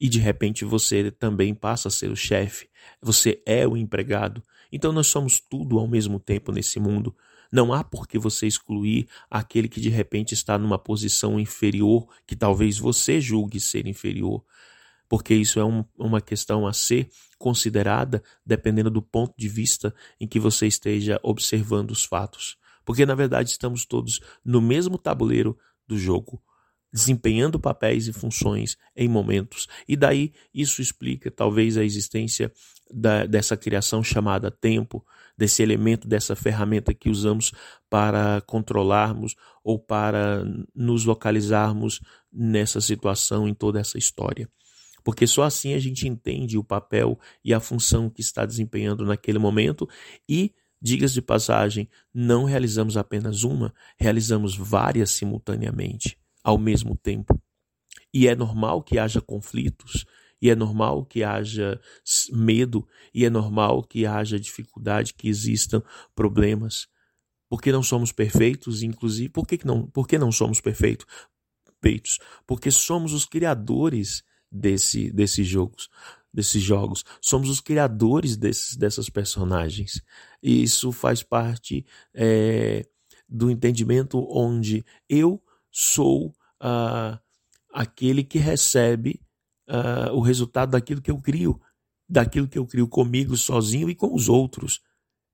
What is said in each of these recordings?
e de repente você também passa a ser o chefe, você é o empregado. Então nós somos tudo ao mesmo tempo nesse mundo. Não há por que você excluir aquele que de repente está numa posição inferior, que talvez você julgue ser inferior, porque isso é um, uma questão a ser considerada dependendo do ponto de vista em que você esteja observando os fatos. Porque na verdade estamos todos no mesmo tabuleiro do jogo, desempenhando papéis e funções em momentos. E daí isso explica talvez a existência da, dessa criação chamada tempo, desse elemento, dessa ferramenta que usamos para controlarmos ou para nos localizarmos nessa situação, em toda essa história. Porque só assim a gente entende o papel e a função que está desempenhando naquele momento e Digas de passagem, não realizamos apenas uma, realizamos várias simultaneamente, ao mesmo tempo. E é normal que haja conflitos, e é normal que haja medo, e é normal que haja dificuldade, que existam problemas. Porque não somos perfeitos, inclusive, por que não, por que não somos perfeitos? Porque somos os criadores desse, desses jogos desses jogos. Somos os criadores desses, dessas personagens. E isso faz parte é, do entendimento onde eu sou uh, aquele que recebe uh, o resultado daquilo que eu crio, daquilo que eu crio comigo sozinho e com os outros.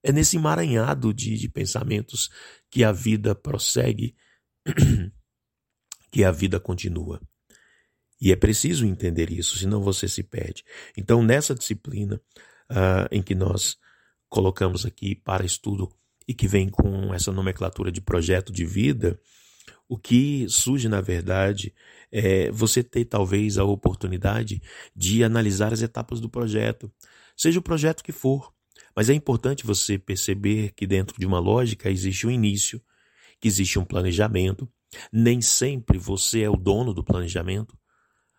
É nesse emaranhado de, de pensamentos que a vida prossegue, que a vida continua. E é preciso entender isso, senão você se perde. Então, nessa disciplina uh, em que nós colocamos aqui para estudo e que vem com essa nomenclatura de projeto de vida, o que surge, na verdade, é você ter talvez a oportunidade de analisar as etapas do projeto, seja o projeto que for. Mas é importante você perceber que dentro de uma lógica existe um início, que existe um planejamento. Nem sempre você é o dono do planejamento.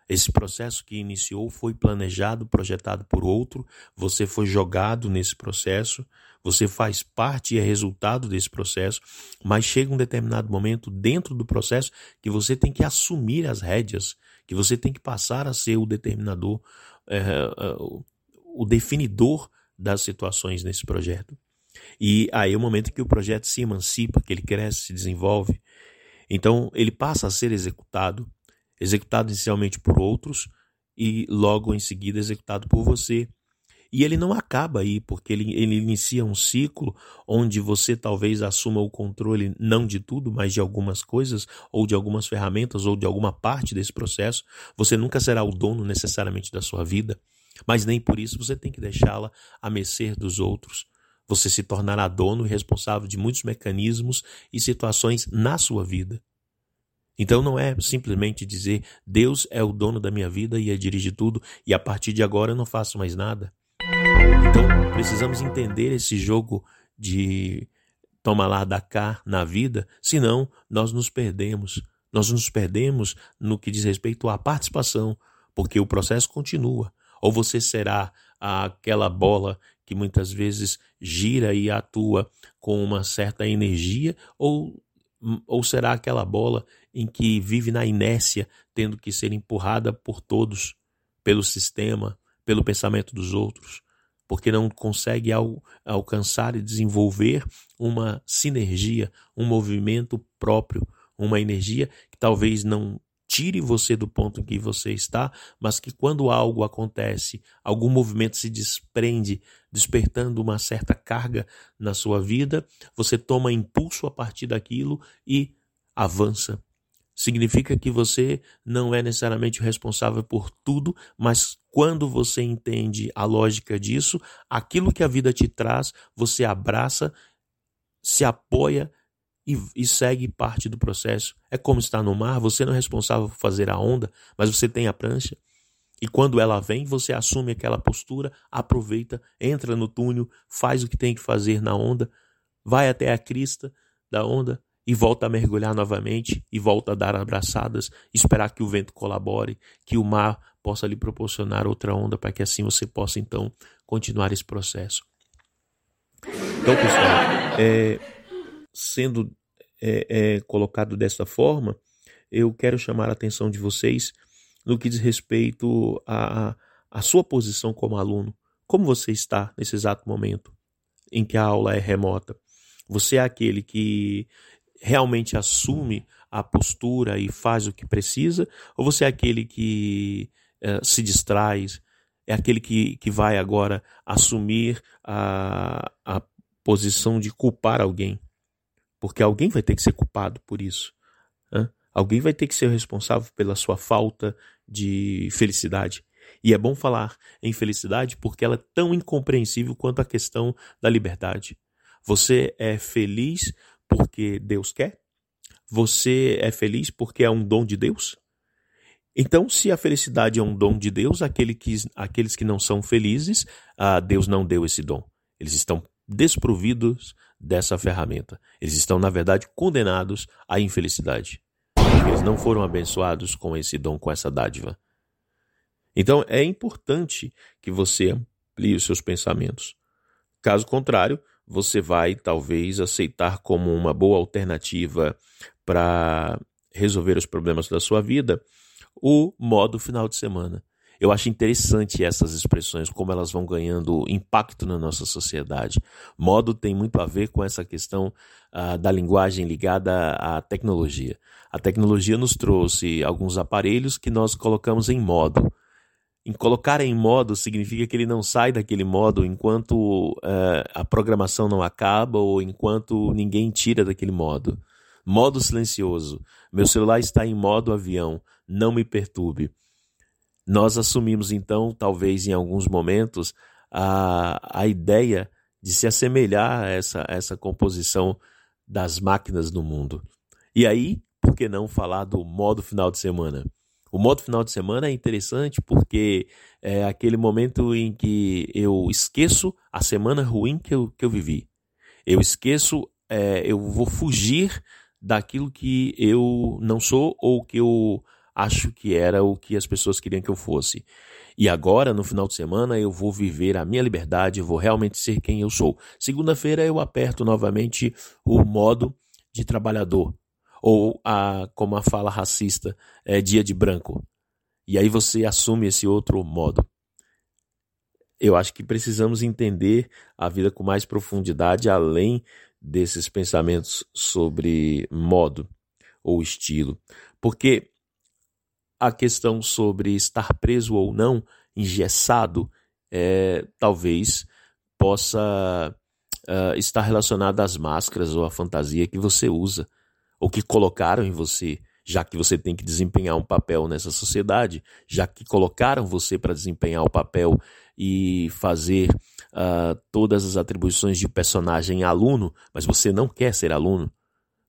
Esse processo que iniciou foi planejado, projetado por outro, você foi jogado nesse processo, você faz parte e é resultado desse processo, mas chega um determinado momento dentro do processo que você tem que assumir as rédeas, que você tem que passar a ser o determinador, é, o definidor das situações nesse projeto. E aí é o momento que o projeto se emancipa, que ele cresce, se desenvolve. Então ele passa a ser executado executado inicialmente por outros e logo em seguida executado por você. E ele não acaba aí, porque ele, ele inicia um ciclo onde você talvez assuma o controle não de tudo, mas de algumas coisas, ou de algumas ferramentas, ou de alguma parte desse processo. Você nunca será o dono necessariamente da sua vida, mas nem por isso você tem que deixá-la a mercê dos outros. Você se tornará dono e responsável de muitos mecanismos e situações na sua vida. Então não é simplesmente dizer Deus é o dono da minha vida e dirige tudo e a partir de agora eu não faço mais nada. Então precisamos entender esse jogo de toma lá da cá na vida, senão nós nos perdemos. Nós nos perdemos no que diz respeito à participação, porque o processo continua. Ou você será aquela bola que muitas vezes gira e atua com uma certa energia, ou, ou será aquela bola em que vive na inércia, tendo que ser empurrada por todos, pelo sistema, pelo pensamento dos outros, porque não consegue al alcançar e desenvolver uma sinergia, um movimento próprio, uma energia que talvez não tire você do ponto em que você está, mas que quando algo acontece, algum movimento se desprende, despertando uma certa carga na sua vida, você toma impulso a partir daquilo e avança, Significa que você não é necessariamente responsável por tudo, mas quando você entende a lógica disso, aquilo que a vida te traz, você abraça, se apoia e, e, segue parte do processo. É como estar no mar, você não é responsável por fazer a onda, mas você tem a prancha. E quando ela vem, você assume aquela postura, aproveita, entra no túnel, faz o que tem que fazer na onda, vai até a crista da onda e volta a mergulhar novamente e volta a dar abraçadas, esperar que o vento colabore, que o mar possa lhe proporcionar outra onda para que assim você possa então continuar esse processo. Então, pessoal, é, sendo é, é, colocado dessa forma, eu quero chamar a atenção de vocês no que diz respeito à, à sua posição como aluno. Como você está nesse exato momento em que a aula é remota? Você é aquele que realmente assume a postura e faz o que precisa? Ou você é aquele que é, se distrai? É aquele que, que vai agora assumir a, a posição de culpar alguém? Porque alguém vai ter que ser culpado por isso. Né? Alguém vai ter que ser responsável pela sua falta de felicidade. E é bom falar em felicidade porque ela é tão incompreensível quanto a questão da liberdade. Você é feliz porque Deus quer? Você é feliz porque é um dom de Deus? Então, se a felicidade é um dom de Deus, aquele que, aqueles que não são felizes, ah, Deus não deu esse dom. Eles estão desprovidos dessa ferramenta. Eles estão, na verdade, condenados à infelicidade. Eles não foram abençoados com esse dom, com essa dádiva. Então, é importante que você amplie os seus pensamentos. Caso contrário, você vai talvez aceitar como uma boa alternativa para resolver os problemas da sua vida o modo final de semana. Eu acho interessante essas expressões, como elas vão ganhando impacto na nossa sociedade. Modo tem muito a ver com essa questão uh, da linguagem ligada à tecnologia. A tecnologia nos trouxe alguns aparelhos que nós colocamos em modo. Em colocar em modo significa que ele não sai daquele modo enquanto uh, a programação não acaba ou enquanto ninguém tira daquele modo. Modo silencioso. Meu celular está em modo avião. Não me perturbe. Nós assumimos então, talvez em alguns momentos, a, a ideia de se assemelhar a essa, essa composição das máquinas no mundo. E aí, por que não falar do modo final de semana? O modo final de semana é interessante porque é aquele momento em que eu esqueço a semana ruim que eu, que eu vivi. Eu esqueço, é, eu vou fugir daquilo que eu não sou ou que eu acho que era o que as pessoas queriam que eu fosse. E agora, no final de semana, eu vou viver a minha liberdade, vou realmente ser quem eu sou. Segunda-feira eu aperto novamente o modo de trabalhador ou a, como a fala racista, é dia de branco. E aí você assume esse outro modo. Eu acho que precisamos entender a vida com mais profundidade, além desses pensamentos sobre modo ou estilo. Porque a questão sobre estar preso ou não, engessado, é, talvez possa uh, estar relacionada às máscaras ou à fantasia que você usa ou que colocaram em você, já que você tem que desempenhar um papel nessa sociedade, já que colocaram você para desempenhar o papel e fazer uh, todas as atribuições de personagem aluno, mas você não quer ser aluno,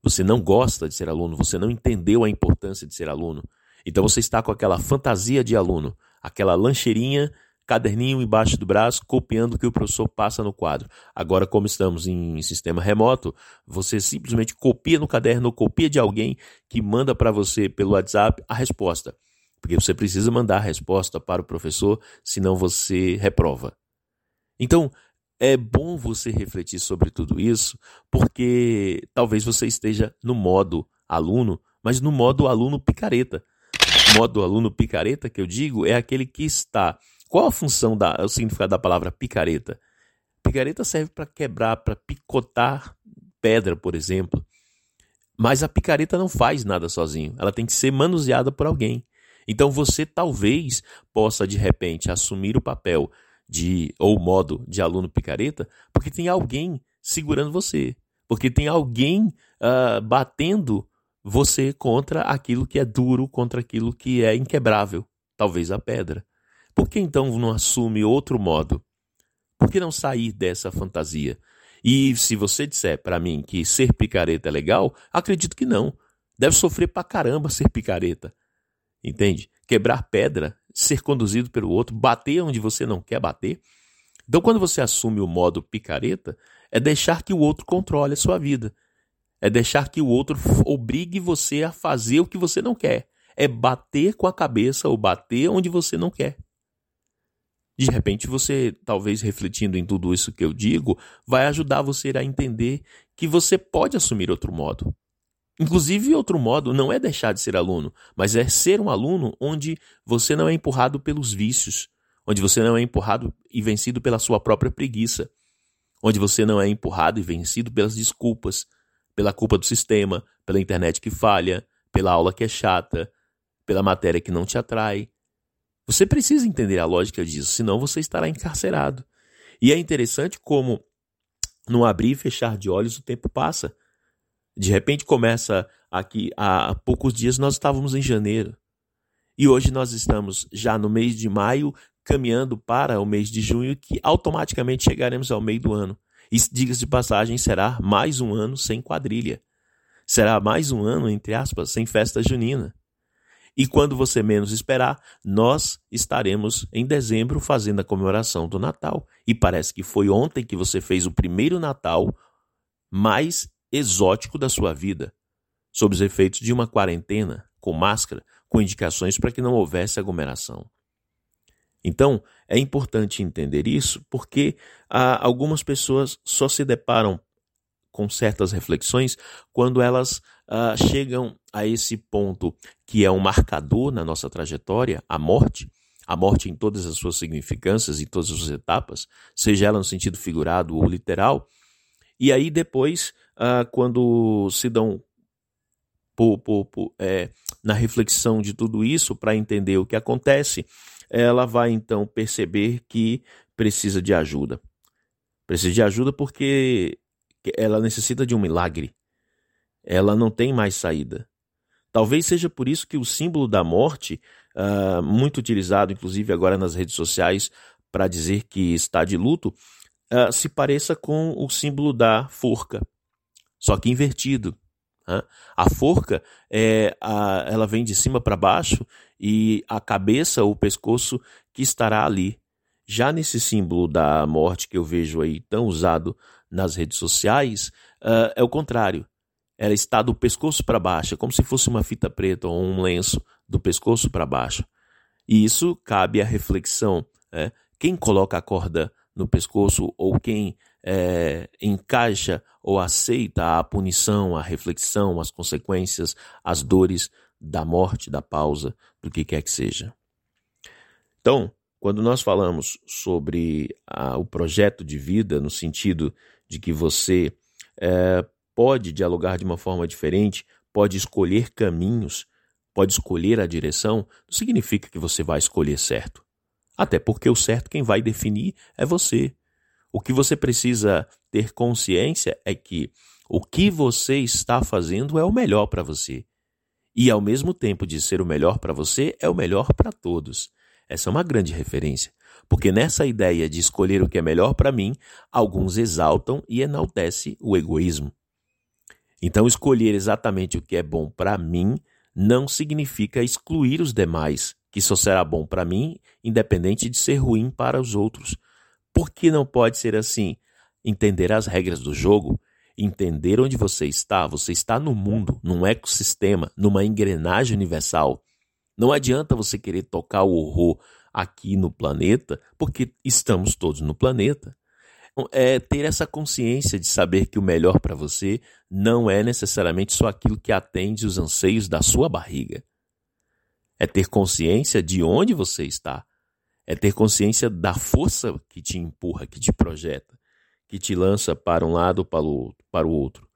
você não gosta de ser aluno, você não entendeu a importância de ser aluno. Então você está com aquela fantasia de aluno, aquela lancheirinha caderninho embaixo do braço, copiando o que o professor passa no quadro. Agora, como estamos em sistema remoto, você simplesmente copia no caderno, copia de alguém que manda para você pelo WhatsApp a resposta. Porque você precisa mandar a resposta para o professor, senão você reprova. Então, é bom você refletir sobre tudo isso, porque talvez você esteja no modo aluno, mas no modo aluno picareta. Modo aluno picareta que eu digo é aquele que está qual a função, da, o significado da palavra picareta? Picareta serve para quebrar, para picotar pedra, por exemplo. Mas a picareta não faz nada sozinho. Ela tem que ser manuseada por alguém. Então você talvez possa de repente assumir o papel de ou modo de aluno picareta, porque tem alguém segurando você, porque tem alguém uh, batendo você contra aquilo que é duro, contra aquilo que é inquebrável, talvez a pedra. Por que então não assume outro modo? Por que não sair dessa fantasia? E se você disser para mim que ser picareta é legal, acredito que não. Deve sofrer pra caramba ser picareta. Entende? Quebrar pedra, ser conduzido pelo outro, bater onde você não quer bater. Então, quando você assume o modo picareta, é deixar que o outro controle a sua vida. É deixar que o outro obrigue você a fazer o que você não quer. É bater com a cabeça ou bater onde você não quer. De repente, você, talvez refletindo em tudo isso que eu digo, vai ajudar você a entender que você pode assumir outro modo. Inclusive, outro modo não é deixar de ser aluno, mas é ser um aluno onde você não é empurrado pelos vícios, onde você não é empurrado e vencido pela sua própria preguiça, onde você não é empurrado e vencido pelas desculpas, pela culpa do sistema, pela internet que falha, pela aula que é chata, pela matéria que não te atrai. Você precisa entender a lógica disso, senão você estará encarcerado. E é interessante como, no abrir e fechar de olhos, o tempo passa. De repente começa aqui, há poucos dias nós estávamos em janeiro. E hoje nós estamos já no mês de maio, caminhando para o mês de junho, que automaticamente chegaremos ao meio do ano. E diga-se de passagem, será mais um ano sem quadrilha. Será mais um ano, entre aspas, sem festa junina. E quando você menos esperar, nós estaremos em dezembro fazendo a comemoração do Natal. E parece que foi ontem que você fez o primeiro Natal mais exótico da sua vida, sob os efeitos de uma quarentena, com máscara, com indicações para que não houvesse aglomeração. Então, é importante entender isso porque ah, algumas pessoas só se deparam com certas reflexões quando elas ah, chegam a esse ponto que é um marcador na nossa trajetória, a morte, a morte em todas as suas significâncias e todas as suas etapas, seja ela no sentido figurado ou literal, e aí depois ah, quando se dão é, na reflexão de tudo isso para entender o que acontece, ela vai então perceber que precisa de ajuda. Precisa de ajuda porque ela necessita de um milagre. Ela não tem mais saída. Talvez seja por isso que o símbolo da morte, uh, muito utilizado inclusive agora nas redes sociais para dizer que está de luto, uh, se pareça com o símbolo da forca só que invertido. A forca é a, ela vem de cima para baixo e a cabeça, o pescoço, que estará ali. Já nesse símbolo da morte que eu vejo aí tão usado nas redes sociais, uh, é o contrário. Ela está do pescoço para baixo, como se fosse uma fita preta ou um lenço do pescoço para baixo. E isso cabe à reflexão. Né? Quem coloca a corda no pescoço ou quem é, encaixa ou aceita a punição, a reflexão, as consequências, as dores da morte, da pausa, do que quer que seja. Então, quando nós falamos sobre a, o projeto de vida, no sentido de que você é, pode dialogar de uma forma diferente, pode escolher caminhos, pode escolher a direção, não significa que você vai escolher certo. Até porque o certo quem vai definir é você. O que você precisa ter consciência é que o que você está fazendo é o melhor para você. E ao mesmo tempo de ser o melhor para você, é o melhor para todos. Essa é uma grande referência, porque nessa ideia de escolher o que é melhor para mim, alguns exaltam e enaltecem o egoísmo. Então, escolher exatamente o que é bom para mim não significa excluir os demais, que só será bom para mim, independente de ser ruim para os outros. Por que não pode ser assim? Entender as regras do jogo, entender onde você está. Você está no mundo, num ecossistema, numa engrenagem universal. Não adianta você querer tocar o horror aqui no planeta, porque estamos todos no planeta. É ter essa consciência de saber que o melhor para você não é necessariamente só aquilo que atende os anseios da sua barriga. É ter consciência de onde você está é ter consciência da força que te empurra, que te projeta, que te lança para um lado para o outro. Para o outro.